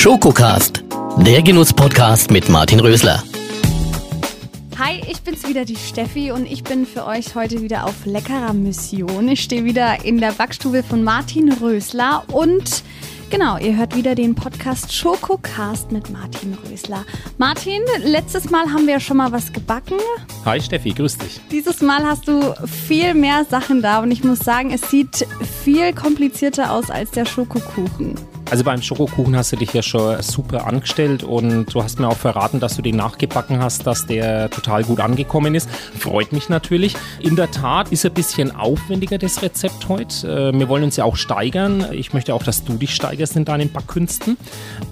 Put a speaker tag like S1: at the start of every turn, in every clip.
S1: Schokocast, der Genuss-Podcast mit Martin Rösler.
S2: Hi, ich bin's wieder, die Steffi, und ich bin für euch heute wieder auf leckerer Mission. Ich stehe wieder in der Backstube von Martin Rösler und Genau, ihr hört wieder den Podcast Schokocast mit Martin Rösler. Martin, letztes Mal haben wir schon mal was gebacken.
S3: Hi Steffi, grüß dich.
S2: Dieses Mal hast du viel mehr Sachen da und ich muss sagen, es sieht viel komplizierter aus als der Schokokuchen.
S3: Also beim Schokokuchen hast du dich ja schon super angestellt und du hast mir auch verraten, dass du den nachgebacken hast, dass der total gut angekommen ist. Freut mich natürlich. In der Tat ist ein bisschen aufwendiger das Rezept heute. Äh, wir wollen uns ja auch steigern. Ich möchte auch, dass du dich steigerst in deinen Backkünsten.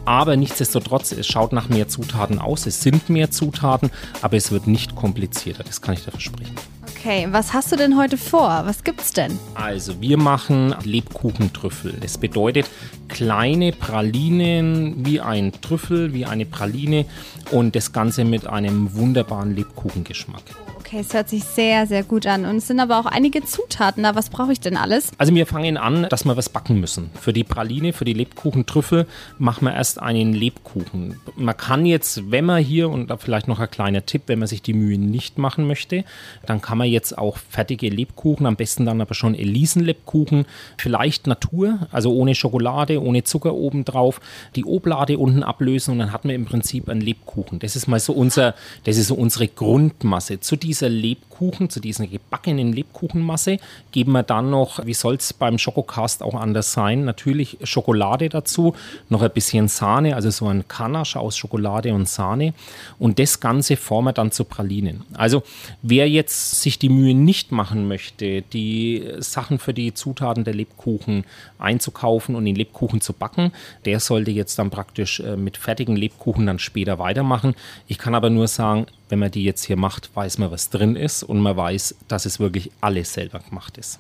S3: Aber nichtsdestotrotz, es schaut nach mehr Zutaten aus. Es sind mehr Zutaten, aber es wird nicht komplizierter. Das kann ich dir versprechen.
S2: Okay, was hast du denn heute vor? Was gibt's denn?
S3: Also, wir machen Lebkuchentrüffel. Das bedeutet kleine Pralinen wie ein Trüffel, wie eine Praline und das Ganze mit einem wunderbaren Lebkuchengeschmack.
S2: Okay, es hört sich sehr, sehr gut an. Und es sind aber auch einige Zutaten da. Was brauche ich denn alles?
S3: Also wir fangen an, dass wir was backen müssen. Für die Praline, für die Lebkuchentrüffel machen wir erst einen Lebkuchen. Man kann jetzt, wenn man hier, und da vielleicht noch ein kleiner Tipp, wenn man sich die Mühe nicht machen möchte, dann kann man jetzt auch fertige Lebkuchen, am besten dann aber schon Elisenlebkuchen, vielleicht Natur, also ohne Schokolade, ohne Zucker obendrauf, die Oblade unten ablösen und dann hat man im Prinzip einen Lebkuchen. Das ist mal so unser, das ist so unsere Grundmasse. Zu diesem dieser Lebkuchen, zu dieser gebackenen Lebkuchenmasse, geben wir dann noch, wie soll es beim Schokocast auch anders sein, natürlich Schokolade dazu, noch ein bisschen Sahne, also so ein Kanache aus Schokolade und Sahne. Und das Ganze formen wir dann zu Pralinen. Also wer jetzt sich die Mühe nicht machen möchte, die Sachen für die Zutaten der Lebkuchen einzukaufen und den Lebkuchen zu backen, der sollte jetzt dann praktisch äh, mit fertigen Lebkuchen dann später weitermachen. Ich kann aber nur sagen, wenn man die jetzt hier macht, weiß man, was drin ist und man weiß, dass es wirklich alles selber gemacht ist.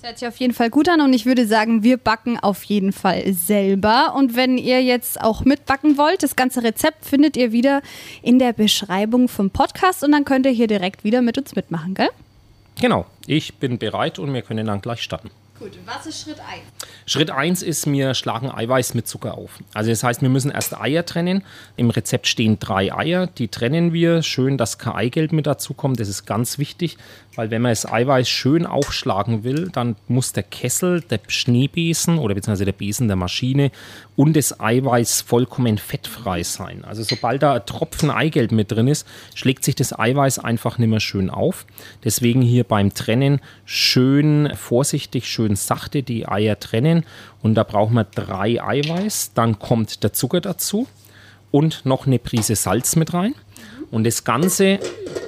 S2: Das hört sich auf jeden Fall gut an und ich würde sagen, wir backen auf jeden Fall selber. Und wenn ihr jetzt auch mitbacken wollt, das ganze Rezept findet ihr wieder in der Beschreibung vom Podcast und dann könnt ihr hier direkt wieder mit uns mitmachen, gell?
S3: Genau, ich bin bereit und wir können dann gleich starten.
S2: Gut, was ist Schritt 1?
S3: Schritt 1 ist, wir schlagen Eiweiß mit Zucker auf. Also das heißt, wir müssen erst Eier trennen. Im Rezept stehen drei Eier, die trennen wir. Schön, dass kein Eigelb mit dazu kommt, das ist ganz wichtig, weil wenn man das Eiweiß schön aufschlagen will, dann muss der Kessel, der Schneebesen oder beziehungsweise der Besen der Maschine und das Eiweiß vollkommen fettfrei sein. Also sobald da ein Tropfen Eigelb mit drin ist, schlägt sich das Eiweiß einfach nicht mehr schön auf. Deswegen hier beim Trennen schön vorsichtig, schön sachte die Eier trennen und da brauchen wir drei Eiweiß. Dann kommt der Zucker dazu und noch eine Prise Salz mit rein. Und das Ganze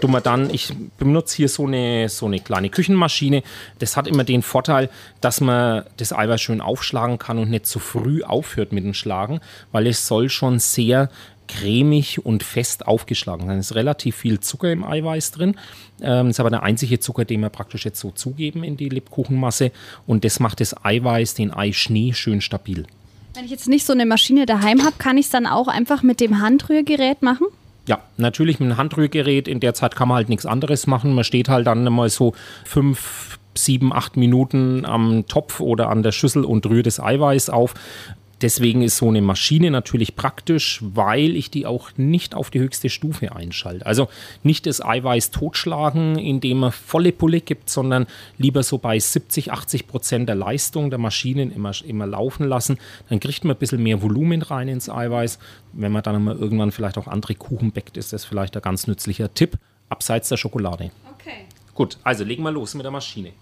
S3: tun wir dann, ich benutze hier so eine, so eine kleine Küchenmaschine. Das hat immer den Vorteil, dass man das Eiweiß schön aufschlagen kann und nicht zu früh aufhört mit dem Schlagen, weil es soll schon sehr cremig und fest aufgeschlagen. Es ist relativ viel Zucker im Eiweiß drin. Ähm, das ist aber der einzige Zucker, den wir praktisch jetzt so zugeben in die Lebkuchenmasse. Und das macht das Eiweiß, den Eischnee, schön stabil.
S2: Wenn ich jetzt nicht so eine Maschine daheim habe, kann ich es dann auch einfach mit dem Handrührgerät machen?
S3: Ja, natürlich mit einem Handrührgerät. In der Zeit kann man halt nichts anderes machen. Man steht halt dann mal so fünf, sieben, acht Minuten am Topf oder an der Schüssel und rührt das Eiweiß auf. Deswegen ist so eine Maschine natürlich praktisch, weil ich die auch nicht auf die höchste Stufe einschalte. Also nicht das Eiweiß totschlagen, indem man volle Pulle gibt, sondern lieber so bei 70, 80 Prozent der Leistung der Maschinen immer, immer laufen lassen. Dann kriegt man ein bisschen mehr Volumen rein ins Eiweiß. Wenn man dann mal irgendwann vielleicht auch andere Kuchen backt, ist das vielleicht ein ganz nützlicher Tipp, abseits der Schokolade.
S2: Okay.
S3: Gut, also legen wir los mit der Maschine.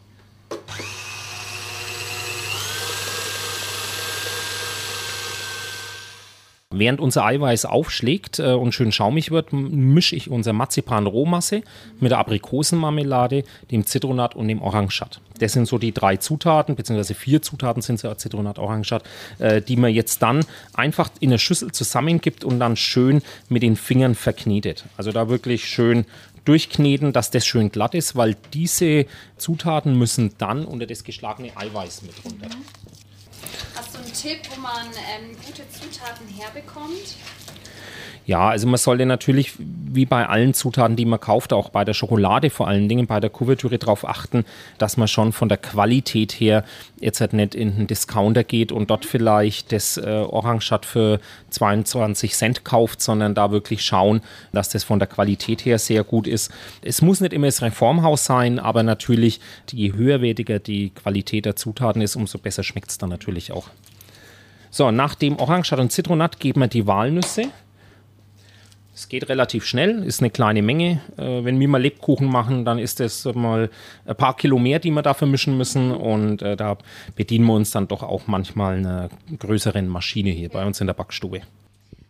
S3: Während unser Eiweiß aufschlägt äh, und schön schaumig wird, mische ich unser Marzipan-Rohmasse mit der Aprikosenmarmelade, dem Zitronat und dem Orangat. Das sind so die drei Zutaten, beziehungsweise vier Zutaten sind es Zitronat, Orangat, äh, die man jetzt dann einfach in der Schüssel zusammengibt und dann schön mit den Fingern verknetet. Also da wirklich schön durchkneten, dass das schön glatt ist, weil diese Zutaten müssen dann unter das geschlagene Eiweiß mit runter.
S2: Hast du einen Tipp, wo man ähm, gute Zutaten herbekommt?
S3: Ja, also man sollte natürlich, wie bei allen Zutaten, die man kauft, auch bei der Schokolade vor allen Dingen, bei der Kuvertüre darauf achten, dass man schon von der Qualität her jetzt halt nicht in einen Discounter geht und dort vielleicht das äh, Orangenschat für 22 Cent kauft, sondern da wirklich schauen, dass das von der Qualität her sehr gut ist. Es muss nicht immer das Reformhaus sein, aber natürlich, je höherwertiger die Qualität der Zutaten ist, umso besser schmeckt es dann natürlich auch. So, nach dem Orangenschat und Zitronat geben wir die Walnüsse. Es geht relativ schnell, ist eine kleine Menge. Äh, wenn wir mal Lebkuchen machen, dann ist das mal ein paar Kilo mehr, die wir dafür mischen müssen. Und äh, da bedienen wir uns dann doch auch manchmal einer größeren Maschine hier bei uns in der Backstube.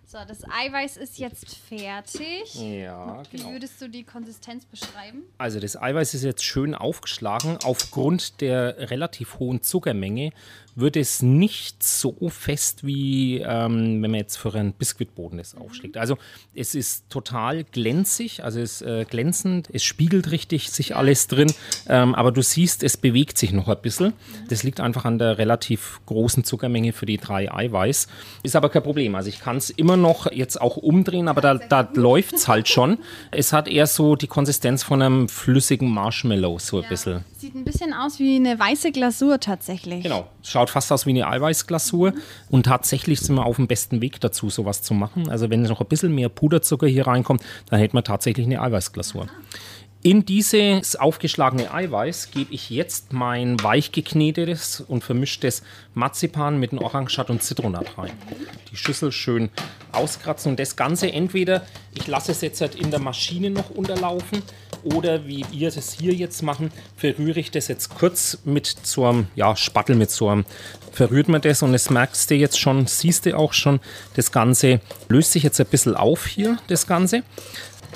S2: So, das Eiweiß ist jetzt fertig.
S3: Ja,
S2: Wie
S3: genau.
S2: würdest du die Konsistenz beschreiben?
S3: Also das Eiweiß ist jetzt schön aufgeschlagen. Aufgrund der relativ hohen Zuckermenge wird es nicht so fest, wie ähm, wenn man jetzt für einen Biskuitboden das aufschlägt. Also es ist total glänzig, also es ist äh, glänzend, es spiegelt richtig sich alles drin, ähm, aber du siehst, es bewegt sich noch ein bisschen. Das liegt einfach an der relativ großen Zuckermenge für die drei Eiweiß. Ist aber kein Problem. Also ich kann es immer noch jetzt auch umdrehen, aber da, da läuft es halt schon. Es hat eher so die Konsistenz von einem flüssigen Marshmallow, so ein bisschen.
S2: Sieht ein bisschen aus wie eine weiße Glasur tatsächlich.
S3: Genau, schaut fast aus wie eine Eiweißglasur und tatsächlich sind wir auf dem besten Weg dazu, sowas zu machen. Also wenn noch ein bisschen mehr Puderzucker hier reinkommt, dann hätten wir tatsächlich eine Eiweißglasur. In dieses aufgeschlagene Eiweiß gebe ich jetzt mein weich geknetetes und vermischtes Marzipan mit dem Orangenschat und Zitronat rein. Die Schüssel schön auskratzen und das Ganze entweder, ich lasse es jetzt halt in der Maschine noch unterlaufen oder wie wir das hier jetzt machen, verrühre ich das jetzt kurz mit so einem ja, Spattel, mit so einem, verrührt man das und das merkst du jetzt schon, siehst du auch schon, das Ganze löst sich jetzt ein bisschen auf hier, das Ganze.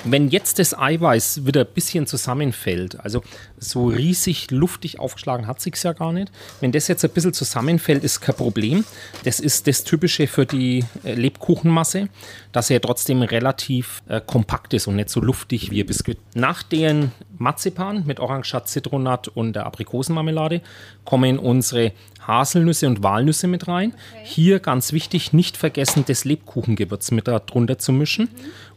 S3: Wenn jetzt das Eiweiß wieder ein bisschen zusammenfällt, also so riesig luftig aufgeschlagen hat sich ja gar nicht. Wenn das jetzt ein bisschen zusammenfällt, ist kein Problem. Das ist das Typische für die äh, Lebkuchenmasse, dass er trotzdem relativ äh, kompakt ist und nicht so luftig wie ein Biskuit. Nach den Marzipan mit Orangenschat, Zitronat und der Aprikosenmarmelade kommen unsere Haselnüsse und Walnüsse mit rein. Hier ganz wichtig, nicht vergessen, das Lebkuchengewürz mit darunter zu mischen.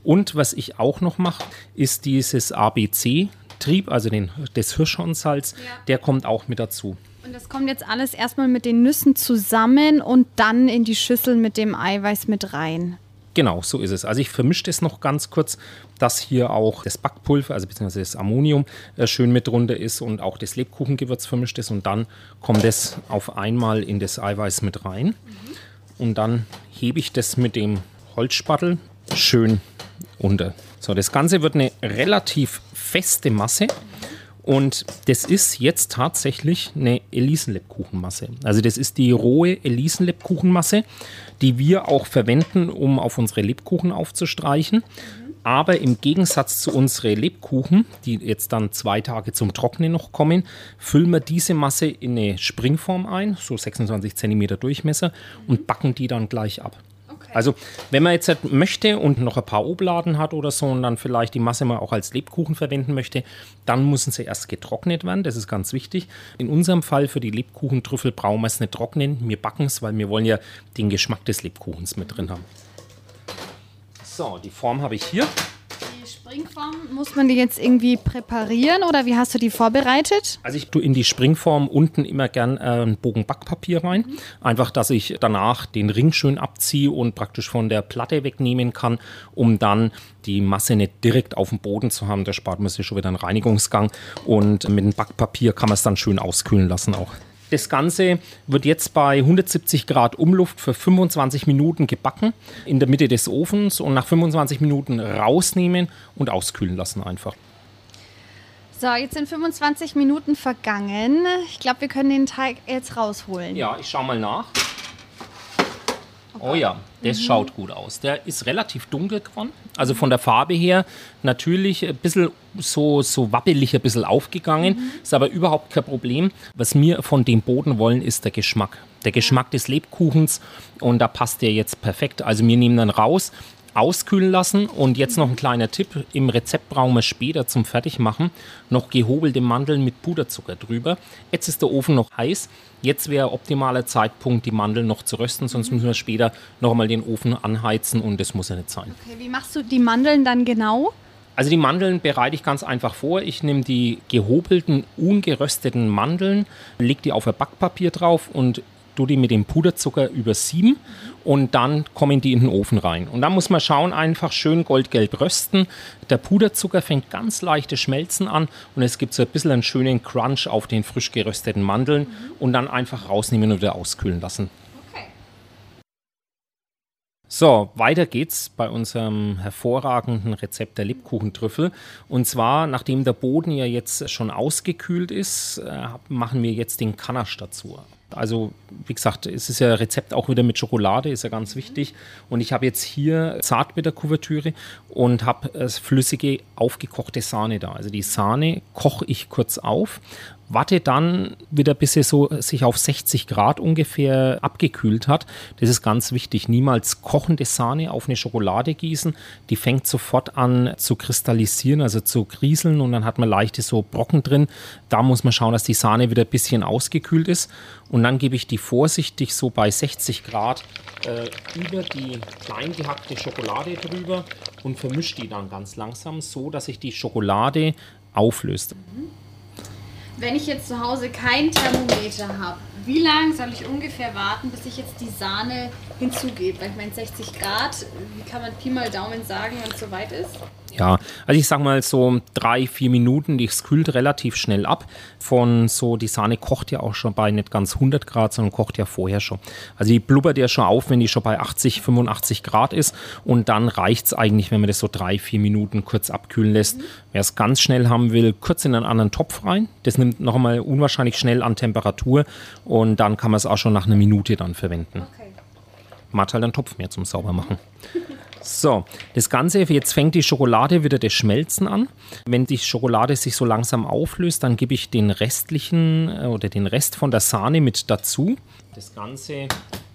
S3: Und was ich auch noch mache, ist dieses ABC-Trieb, also den, das Hirschhornsalz, der kommt auch mit dazu.
S2: Und das kommt jetzt alles erstmal mit den Nüssen zusammen und dann in die Schüssel mit dem Eiweiß mit rein.
S3: Genau, so ist es. Also ich vermische das noch ganz kurz, dass hier auch das Backpulver, also beziehungsweise das Ammonium äh, schön mit drunter ist und auch das Lebkuchengewürz vermischt ist und dann kommt das auf einmal in das Eiweiß mit rein. Und dann hebe ich das mit dem Holzspattel schön unter. So, das Ganze wird eine relativ feste Masse. Und das ist jetzt tatsächlich eine Elisenlebkuchenmasse. Also das ist die rohe Elisenlebkuchenmasse, die wir auch verwenden, um auf unsere Lebkuchen aufzustreichen. Aber im Gegensatz zu unseren Lebkuchen, die jetzt dann zwei Tage zum Trocknen noch kommen, füllen wir diese Masse in eine Springform ein, so 26 cm Durchmesser, und backen die dann gleich ab. Also, wenn man jetzt halt möchte und noch ein paar Obladen hat oder so und dann vielleicht die Masse mal auch als Lebkuchen verwenden möchte, dann müssen sie erst getrocknet werden. Das ist ganz wichtig. In unserem Fall für die Lebkuchentrüffel brauchen wir es nicht trocknen. Wir backen es, weil wir wollen ja den Geschmack des Lebkuchens mit drin haben. So, die Form habe ich hier.
S2: Springform, muss man die jetzt irgendwie präparieren oder wie hast du die vorbereitet?
S3: Also ich tue in die Springform unten immer gern äh, einen Bogen Backpapier rein. Einfach, dass ich danach den Ring schön abziehe und praktisch von der Platte wegnehmen kann, um dann die Masse nicht direkt auf dem Boden zu haben. Da spart man sich schon wieder einen Reinigungsgang. Und mit dem Backpapier kann man es dann schön auskühlen lassen auch. Das Ganze wird jetzt bei 170 Grad Umluft für 25 Minuten gebacken in der Mitte des Ofens und nach 25 Minuten rausnehmen und auskühlen lassen einfach.
S2: So, jetzt sind 25 Minuten vergangen. Ich glaube, wir können den Teig jetzt rausholen.
S3: Ja, ich schau mal nach. Oh ja, das schaut gut aus. Der ist relativ dunkel geworden. Also von der Farbe her natürlich ein bisschen so, so wappelig ein bisschen aufgegangen. Ist aber überhaupt kein Problem. Was wir von dem Boden wollen, ist der Geschmack. Der Geschmack des Lebkuchens und da passt der jetzt perfekt. Also wir nehmen dann raus. Auskühlen lassen. Und jetzt noch ein kleiner Tipp: Im Rezept brauchen wir später zum Fertigmachen noch gehobelte Mandeln mit Puderzucker drüber. Jetzt ist der Ofen noch heiß. Jetzt wäre optimaler Zeitpunkt, die Mandeln noch zu rösten, sonst müssen wir später noch einmal den Ofen anheizen und das muss ja nicht sein.
S2: Okay, wie machst du die Mandeln dann genau?
S3: Also die Mandeln bereite ich ganz einfach vor. Ich nehme die gehobelten, ungerösteten Mandeln, lege die auf ein Backpapier drauf und tue die mit dem Puderzucker übersieben und dann kommen die in den Ofen rein. Und dann muss man schauen, einfach schön goldgelb rösten. Der Puderzucker fängt ganz leichte Schmelzen an und es gibt so ein bisschen einen schönen Crunch auf den frisch gerösteten Mandeln mhm. und dann einfach rausnehmen und wieder auskühlen lassen. So, weiter geht's bei unserem hervorragenden Rezept der Lebkuchentrüffel. Und zwar, nachdem der Boden ja jetzt schon ausgekühlt ist, äh, machen wir jetzt den Kanasch dazu. Also, wie gesagt, es ist ja Rezept auch wieder mit Schokolade, ist ja ganz wichtig. Und ich habe jetzt hier Zartbitterkuvertüre und habe äh, flüssige, aufgekochte Sahne da. Also die Sahne koche ich kurz auf, warte dann wieder, bis es so sich auf 60 Grad ungefähr abgekühlt hat. Das ist ganz wichtig. Niemals kochende Sahne auf eine Schokolade gießen. Die fängt sofort an zu kristallisieren, also zu krieseln und dann hat man leichte so Brocken drin. Da muss man schauen, dass die Sahne wieder ein bisschen ausgekühlt ist. Und dann gebe ich die vorsichtig so bei 60 Grad äh, über die klein gehackte Schokolade drüber und vermische die dann ganz langsam, so dass sich die Schokolade auflöst. Mhm.
S2: Wenn ich jetzt zu Hause kein Thermometer habe, wie lange soll ich ungefähr warten, bis ich jetzt die Sahne hinzugebe? Weil ich meine, 60 Grad, wie kann man Pi mal Daumen sagen, wenn es soweit ist?
S3: Ja, also ich sag mal so drei, vier Minuten, die kühlt relativ schnell ab. Von so, die Sahne kocht ja auch schon bei nicht ganz 100 Grad, sondern kocht ja vorher schon. Also die blubbert ja schon auf, wenn die schon bei 80, 85 Grad ist. Und dann reicht es eigentlich, wenn man das so drei, vier Minuten kurz abkühlen lässt. Mhm. Wer es ganz schnell haben will, kurz in einen anderen Topf rein. Das nimmt noch einmal unwahrscheinlich schnell an Temperatur. Und dann kann man es auch schon nach einer Minute dann verwenden. Okay. Man hat halt einen Topf mehr zum Saubermachen. So, das Ganze, jetzt fängt die Schokolade wieder das Schmelzen an. Wenn die Schokolade sich so langsam auflöst, dann gebe ich den restlichen äh, oder den Rest von der Sahne mit dazu. Das Ganze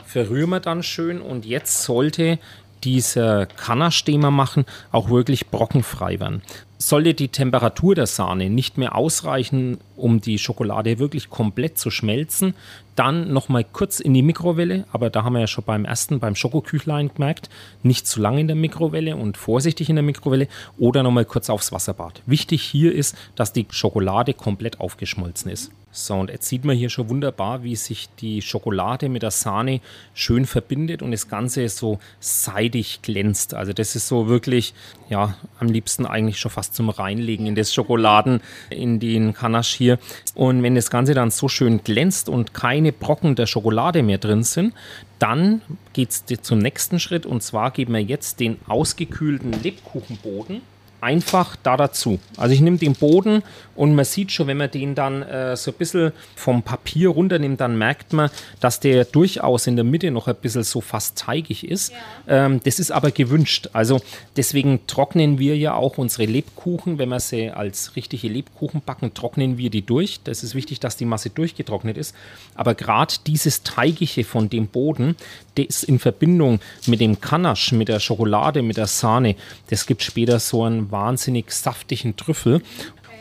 S3: verrühren wir dann schön und jetzt sollte dieser Kanasch, den wir machen, auch wirklich brockenfrei werden. Sollte die Temperatur der Sahne nicht mehr ausreichen, um die Schokolade wirklich komplett zu schmelzen, dann nochmal kurz in die Mikrowelle, aber da haben wir ja schon beim ersten, beim Schokoküchlein gemerkt, nicht zu lange in der Mikrowelle und vorsichtig in der Mikrowelle oder nochmal kurz aufs Wasserbad. Wichtig hier ist, dass die Schokolade komplett aufgeschmolzen ist. So, und jetzt sieht man hier schon wunderbar, wie sich die Schokolade mit der Sahne schön verbindet und das Ganze so seidig glänzt. Also das ist so wirklich, ja, am liebsten eigentlich schon fast zum Reinlegen in das Schokoladen, in den Kanasch hier. Und wenn das Ganze dann so schön glänzt und keine Brocken der Schokolade mehr drin sind, dann geht es zum nächsten Schritt und zwar geben wir jetzt den ausgekühlten Lebkuchenboden einfach da dazu. Also ich nehme den Boden und man sieht schon, wenn man den dann äh, so ein bisschen vom Papier runternimmt, dann merkt man, dass der durchaus in der Mitte noch ein bisschen so fast teigig ist. Ja. Ähm, das ist aber gewünscht. Also deswegen trocknen wir ja auch unsere Lebkuchen, wenn wir sie als richtige Lebkuchen backen, trocknen wir die durch. Das ist wichtig, dass die Masse durchgetrocknet ist. Aber gerade dieses Teigige von dem Boden, das in Verbindung mit dem Kanasch, mit der Schokolade, mit der Sahne, das gibt später so einen wahnsinnig saftigen Trüffel.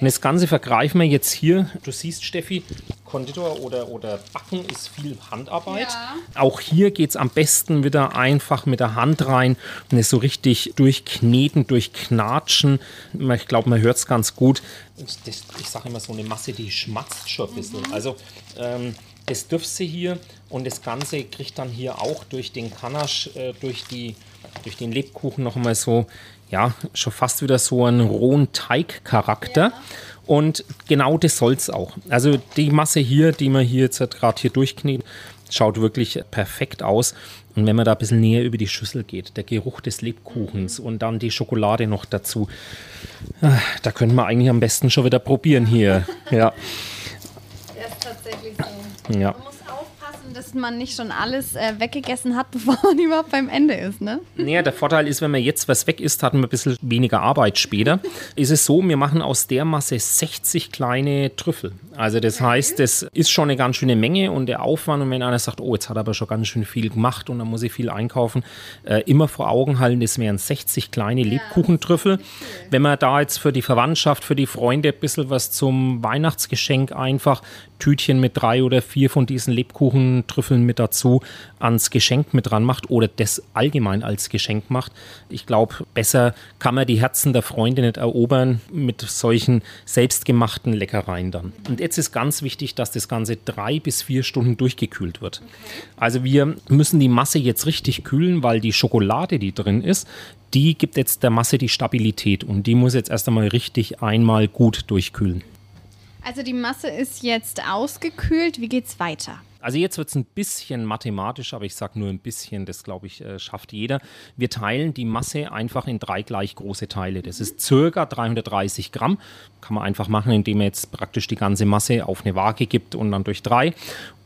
S3: Und das Ganze vergreifen wir jetzt hier. Du siehst, Steffi, Konditor oder, oder Backen ist viel Handarbeit. Ja. Auch hier geht es am besten wieder einfach mit der Hand rein und es so richtig durchkneten, durchknatschen. Ich glaube, man hört es ganz gut. Das, ich sage immer so eine Masse, die schmatzt schon ein bisschen. Mhm. Also ähm, das dürft sie hier und das Ganze kriegt dann hier auch durch den Kanasch, äh, durch, die, durch den Lebkuchen noch mal so ja, schon fast wieder so einen rohen Teigcharakter. Ja. Und genau das soll es auch. Also die Masse hier, die man hier jetzt gerade hier durchknetet, schaut wirklich perfekt aus. Und wenn man da ein bisschen näher über die Schüssel geht, der Geruch des Lebkuchens mhm. und dann die Schokolade noch dazu, ah, da könnte man eigentlich am besten schon wieder probieren hier. Ja.
S2: Das ist tatsächlich so. Ja. Dass man nicht schon alles äh, weggegessen hat, bevor man überhaupt beim Ende ist, ne?
S3: Naja, der Vorteil ist, wenn man jetzt was weg isst, hat man ein bisschen weniger Arbeit später. ist es so, wir machen aus der Masse 60 kleine Trüffel. Also das heißt, das ist schon eine ganz schöne Menge und der Aufwand, und wenn einer sagt, oh, jetzt hat er aber schon ganz schön viel gemacht und dann muss ich viel einkaufen, äh, immer vor Augen halten, das wären 60 kleine Lebkuchentrüffel. Wenn man da jetzt für die Verwandtschaft, für die Freunde ein bisschen was zum Weihnachtsgeschenk einfach Tütchen mit drei oder vier von diesen Lebkuchentrüffeln mit dazu ans Geschenk mit dran macht oder das allgemein als Geschenk macht. Ich glaube, besser kann man die Herzen der Freunde nicht erobern mit solchen selbstgemachten Leckereien dann. Und jetzt ist ganz wichtig, dass das Ganze drei bis vier Stunden durchgekühlt wird. Also wir müssen die Masse jetzt richtig kühlen, weil die Schokolade, die drin ist, die gibt jetzt der Masse die Stabilität und die muss jetzt erst einmal richtig einmal gut durchkühlen.
S2: Also die Masse ist jetzt ausgekühlt. Wie geht's weiter?
S3: Also jetzt wird es ein bisschen mathematisch, aber ich sage nur ein bisschen, das glaube ich äh, schafft jeder. Wir teilen die Masse einfach in drei gleich große Teile. Das ist circa 330 Gramm. Kann man einfach machen, indem man jetzt praktisch die ganze Masse auf eine Waage gibt und dann durch drei.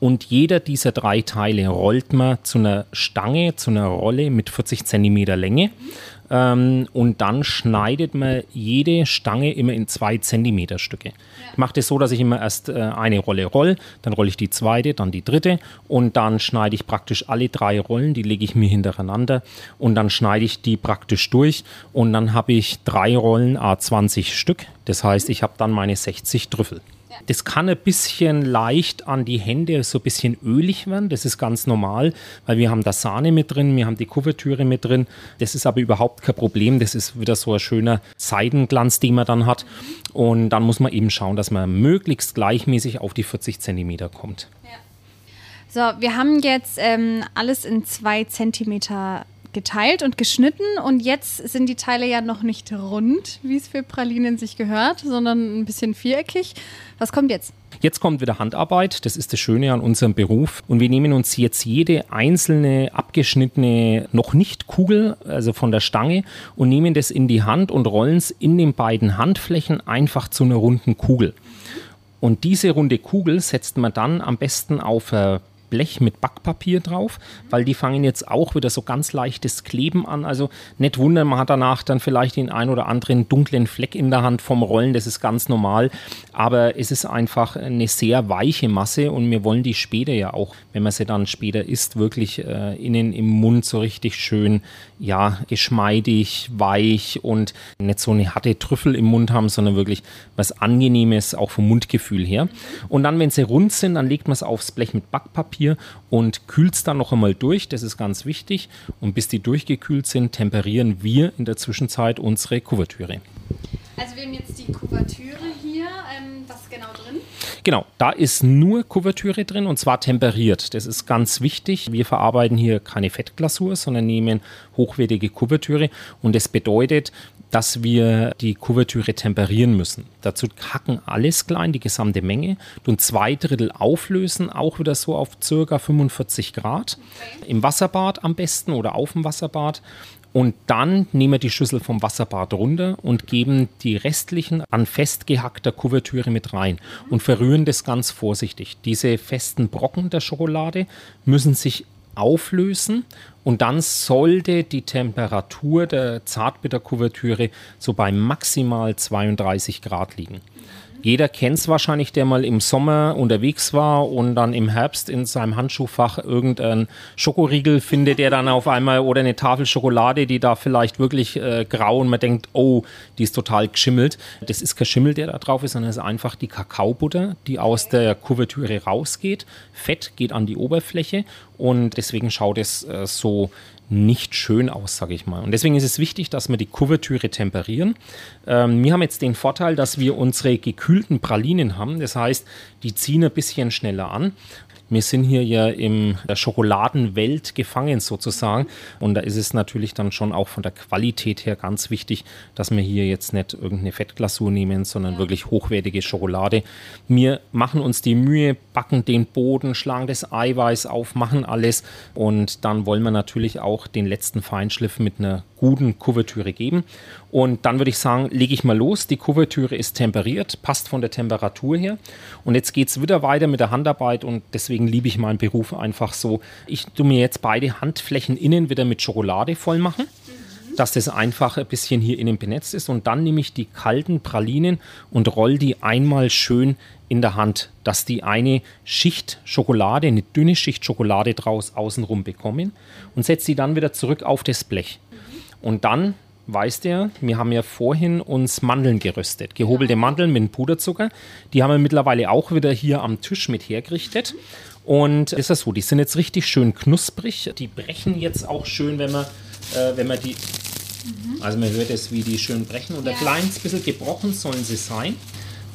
S3: Und jeder dieser drei Teile rollt man zu einer Stange, zu einer Rolle mit 40 Zentimeter Länge. Ähm, und dann schneidet man jede Stange immer in zwei Zentimeter Stücke. Ja. Ich mache das so, dass ich immer erst äh, eine Rolle roll, dann rolle ich die zweite, dann die dritte und dann schneide ich praktisch alle drei Rollen, die lege ich mir hintereinander und dann schneide ich die praktisch durch und dann habe ich drei Rollen A20 Stück. Das heißt, ich habe dann meine 60 Trüffel. Das kann ein bisschen leicht an die Hände, so ein bisschen ölig werden. Das ist ganz normal, weil wir haben da Sahne mit drin, wir haben die Kuvertüre mit drin. Das ist aber überhaupt kein Problem. Das ist wieder so ein schöner Seidenglanz, den man dann hat. Und dann muss man eben schauen, dass man möglichst gleichmäßig auf die 40 Zentimeter kommt. Ja.
S2: So, wir haben jetzt ähm, alles in zwei Zentimeter geteilt und geschnitten und jetzt sind die Teile ja noch nicht rund, wie es für Pralinen sich gehört, sondern ein bisschen viereckig. Was kommt jetzt?
S3: Jetzt kommt wieder Handarbeit, das ist das Schöne an unserem Beruf. Und wir nehmen uns jetzt jede einzelne abgeschnittene, noch nicht Kugel, also von der Stange, und nehmen das in die Hand und rollen es in den beiden Handflächen einfach zu einer runden Kugel. Und diese runde Kugel setzt man dann am besten auf ein Blech mit Backpapier drauf, weil die fangen jetzt auch wieder so ganz leichtes Kleben an. Also nicht wundern, man hat danach dann vielleicht den ein oder anderen dunklen Fleck in der Hand vom Rollen, das ist ganz normal. Aber es ist einfach eine sehr weiche Masse und wir wollen die später ja auch, wenn man sie dann später isst, wirklich äh, innen im Mund so richtig schön, ja, geschmeidig, weich und nicht so eine harte Trüffel im Mund haben, sondern wirklich was Angenehmes, auch vom Mundgefühl her. Und dann, wenn sie rund sind, dann legt man es aufs Blech mit Backpapier Papier und kühlt es dann noch einmal durch. Das ist ganz wichtig. Und bis die durchgekühlt sind, temperieren wir in der Zwischenzeit unsere Kuvertüre.
S2: Also wir haben jetzt die Kuvertüre hier. Ähm, was ist genau drin?
S3: Genau, da ist nur Kuvertüre drin und zwar temperiert. Das ist ganz wichtig. Wir verarbeiten hier keine Fettglasur, sondern nehmen hochwertige Kuvertüre und das bedeutet, dass wir die Kuvertüre temperieren müssen. Dazu hacken alles klein, die gesamte Menge, und zwei Drittel auflösen, auch wieder so auf ca. 45 Grad. Im Wasserbad am besten oder auf dem Wasserbad. Und dann nehmen wir die Schüssel vom Wasserbad runter und geben die restlichen an festgehackter Kuvertüre mit rein und verrühren das ganz vorsichtig. Diese festen Brocken der Schokolade müssen sich auflösen und dann sollte die Temperatur der Zartbitterkuvertüre so bei maximal 32 Grad liegen. Jeder kennt es wahrscheinlich, der mal im Sommer unterwegs war und dann im Herbst in seinem Handschuhfach irgendeinen Schokoriegel findet, der dann auf einmal oder eine Tafel Schokolade, die da vielleicht wirklich äh, grau und man denkt, oh, die ist total geschimmelt. Das ist kein Schimmel, der da drauf ist, sondern es ist einfach die Kakaobutter, die aus der Kuvertüre rausgeht. Fett geht an die Oberfläche und deswegen schaut es äh, so nicht schön aus, sage ich mal. Und deswegen ist es wichtig, dass wir die Kuvertüre temperieren. Ähm, wir haben jetzt den Vorteil, dass wir unsere gekühlten Pralinen haben. Das heißt, die ziehen ein bisschen schneller an. Wir sind hier ja in der Schokoladenwelt gefangen sozusagen. Und da ist es natürlich dann schon auch von der Qualität her ganz wichtig, dass wir hier jetzt nicht irgendeine Fettglasur nehmen, sondern wirklich hochwertige Schokolade. Wir machen uns die Mühe, backen den Boden, schlagen das Eiweiß auf, machen alles. Und dann wollen wir natürlich auch den letzten Feinschliff mit einer guten Kuvertüre geben. Und dann würde ich sagen, lege ich mal los. Die Kuvertüre ist temperiert, passt von der Temperatur her. Und jetzt geht es wieder weiter mit der Handarbeit und deswegen deswegen liebe ich meinen Beruf einfach so. Ich tue mir jetzt beide Handflächen innen wieder mit Schokolade voll machen dass das einfach ein bisschen hier innen benetzt ist. Und dann nehme ich die kalten Pralinen und roll die einmal schön in der Hand, dass die eine Schicht Schokolade, eine dünne Schicht Schokolade draus außenrum bekommen und setze sie dann wieder zurück auf das Blech. Und dann weißt du, wir haben ja vorhin uns Mandeln geröstet, gehobelte Mandeln mit Puderzucker. Die haben wir mittlerweile auch wieder hier am Tisch mit hergerichtet. Und ist das so, die sind jetzt richtig schön knusprig. Die brechen jetzt auch schön, wenn man, äh, wenn man die. Mhm. Also man hört es, wie die schön brechen. Und ja. ein kleines bisschen gebrochen sollen sie sein.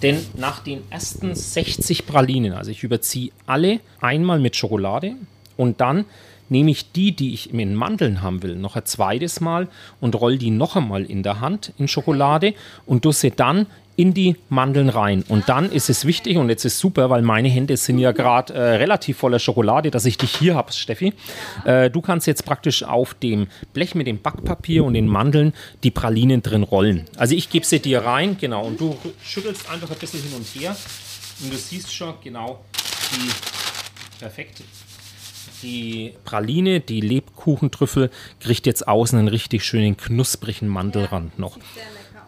S3: Denn nach den ersten 60 Pralinen, also ich überziehe alle einmal mit Schokolade und dann nehme ich die, die ich in Mandeln haben will, noch ein zweites Mal und roll die noch einmal in der Hand in Schokolade und du sie dann in die Mandeln rein. Und dann ist es wichtig, und jetzt ist super, weil meine Hände sind ja gerade äh, relativ voller Schokolade, dass ich dich hier habe, Steffi. Äh, du kannst jetzt praktisch auf dem Blech mit dem Backpapier und den Mandeln die Pralinen drin rollen. Also ich gebe sie dir rein, genau, und du schüttelst einfach ein bisschen hin und her. Und du siehst schon genau die perfekt die Praline, die Lebkuchentrüffel, kriegt jetzt außen einen richtig schönen knusprigen Mandelrand noch.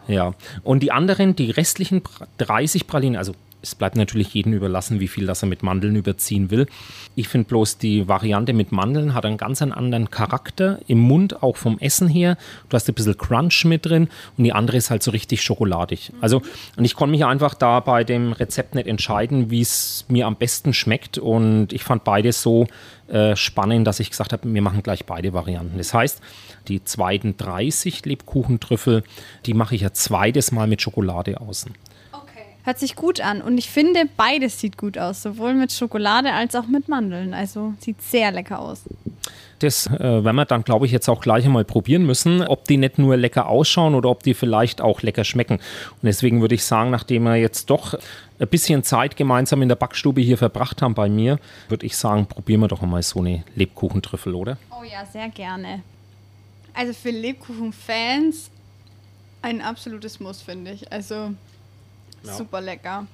S3: Ja, und die anderen, die restlichen 30 Pralinen, also es bleibt natürlich jedem überlassen, wie viel das er mit Mandeln überziehen will. Ich finde bloß, die Variante mit Mandeln hat einen ganz anderen Charakter im Mund, auch vom Essen her. Du hast ein bisschen Crunch mit drin und die andere ist halt so richtig schokoladig. Also, und ich konnte mich einfach da bei dem Rezept nicht entscheiden, wie es mir am besten schmeckt. Und ich fand beides so äh, spannend, dass ich gesagt habe, wir machen gleich beide Varianten. Das heißt, die zweiten 30 Lebkuchentrüffel, die mache ich ja zweites Mal mit Schokolade außen.
S2: Hört sich gut an. Und ich finde, beides sieht gut aus. Sowohl mit Schokolade als auch mit Mandeln. Also sieht sehr lecker aus.
S3: Das äh, werden wir dann, glaube ich, jetzt auch gleich einmal probieren müssen, ob die nicht nur lecker ausschauen oder ob die vielleicht auch lecker schmecken. Und deswegen würde ich sagen, nachdem wir jetzt doch ein bisschen Zeit gemeinsam in der Backstube hier verbracht haben bei mir, würde ich sagen, probieren wir doch einmal so eine Lebkuchentrüffel, oder?
S2: Oh ja, sehr gerne. Also für Lebkuchen-Fans ein absolutes Muss, finde ich. Also ja. Super lecker.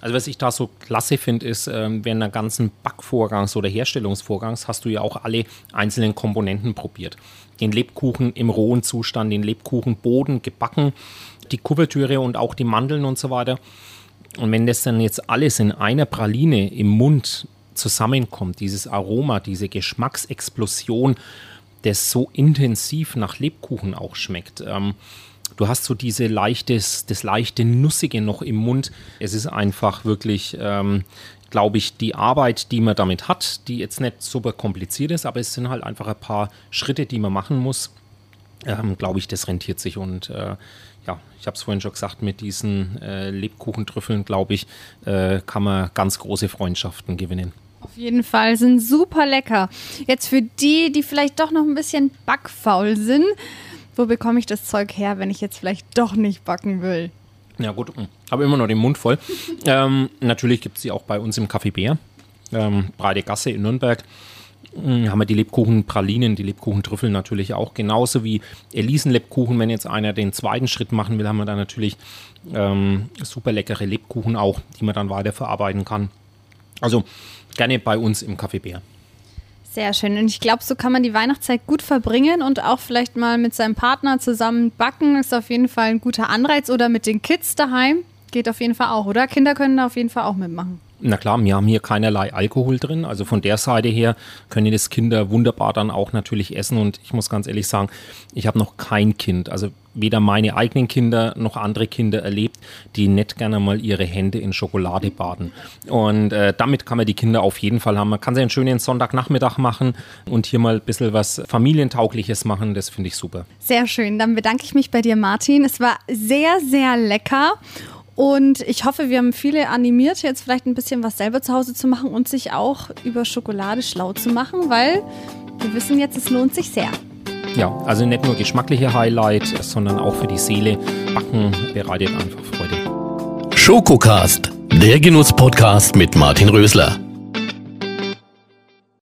S3: Also was ich da so klasse finde, ist, ähm, während der ganzen Backvorgangs- oder Herstellungsvorgangs hast du ja auch alle einzelnen Komponenten probiert. Den Lebkuchen im rohen Zustand, den Lebkuchenboden gebacken, die Kuvertüre und auch die Mandeln und so weiter. Und wenn das dann jetzt alles in einer Praline im Mund zusammenkommt, dieses Aroma, diese Geschmacksexplosion, das so intensiv nach Lebkuchen auch schmeckt, ähm, Du hast so diese leichtes, das leichte Nussige noch im Mund. Es ist einfach wirklich, ähm, glaube ich, die Arbeit, die man damit hat, die jetzt nicht super kompliziert ist, aber es sind halt einfach ein paar Schritte, die man machen muss. Ähm, glaube ich, das rentiert sich und äh, ja, ich habe es vorhin schon gesagt, mit diesen äh, Lebkuchentrüffeln, glaube ich, äh, kann man ganz große Freundschaften gewinnen.
S2: Auf jeden Fall sind super lecker. Jetzt für die, die vielleicht doch noch ein bisschen backfaul sind, wo bekomme ich das Zeug her, wenn ich jetzt vielleicht doch nicht backen will?
S3: Ja gut, habe immer noch den Mund voll. ähm, natürlich gibt es sie auch bei uns im Café Bär, ähm, Breite Gasse in Nürnberg. Hm, haben wir die Lebkuchenpralinen, die Lebkuchentrüffel natürlich auch, genauso wie Elisenlebkuchen. Wenn jetzt einer den zweiten Schritt machen will, haben wir da natürlich ähm, super leckere Lebkuchen auch, die man dann weiterverarbeiten kann. Also gerne bei uns im Café Bär.
S2: Sehr schön. Und ich glaube, so kann man die Weihnachtszeit gut verbringen und auch vielleicht mal mit seinem Partner zusammen backen. Ist auf jeden Fall ein guter Anreiz. Oder mit den Kids daheim. Geht auf jeden Fall auch, oder? Kinder können da auf jeden Fall auch mitmachen.
S3: Na klar, wir haben hier keinerlei Alkohol drin. Also von der Seite her können das Kinder wunderbar dann auch natürlich essen. Und ich muss ganz ehrlich sagen, ich habe noch kein Kind, also weder meine eigenen Kinder noch andere Kinder erlebt, die nicht gerne mal ihre Hände in Schokolade baden. Und äh, damit kann man die Kinder auf jeden Fall haben. Man kann sie einen schönen Sonntagnachmittag machen und hier mal ein bisschen was Familientaugliches machen. Das finde ich super.
S2: Sehr schön. Dann bedanke ich mich bei dir, Martin. Es war sehr, sehr lecker. Und ich hoffe, wir haben viele animiert, jetzt vielleicht ein bisschen was selber zu Hause zu machen und sich auch über Schokolade schlau zu machen, weil wir wissen jetzt, es lohnt sich sehr.
S3: Ja, also nicht nur geschmackliche Highlight, sondern auch für die Seele. Backen bereitet einfach Freude.
S1: Schokocast, der Genuss-Podcast mit Martin Rösler.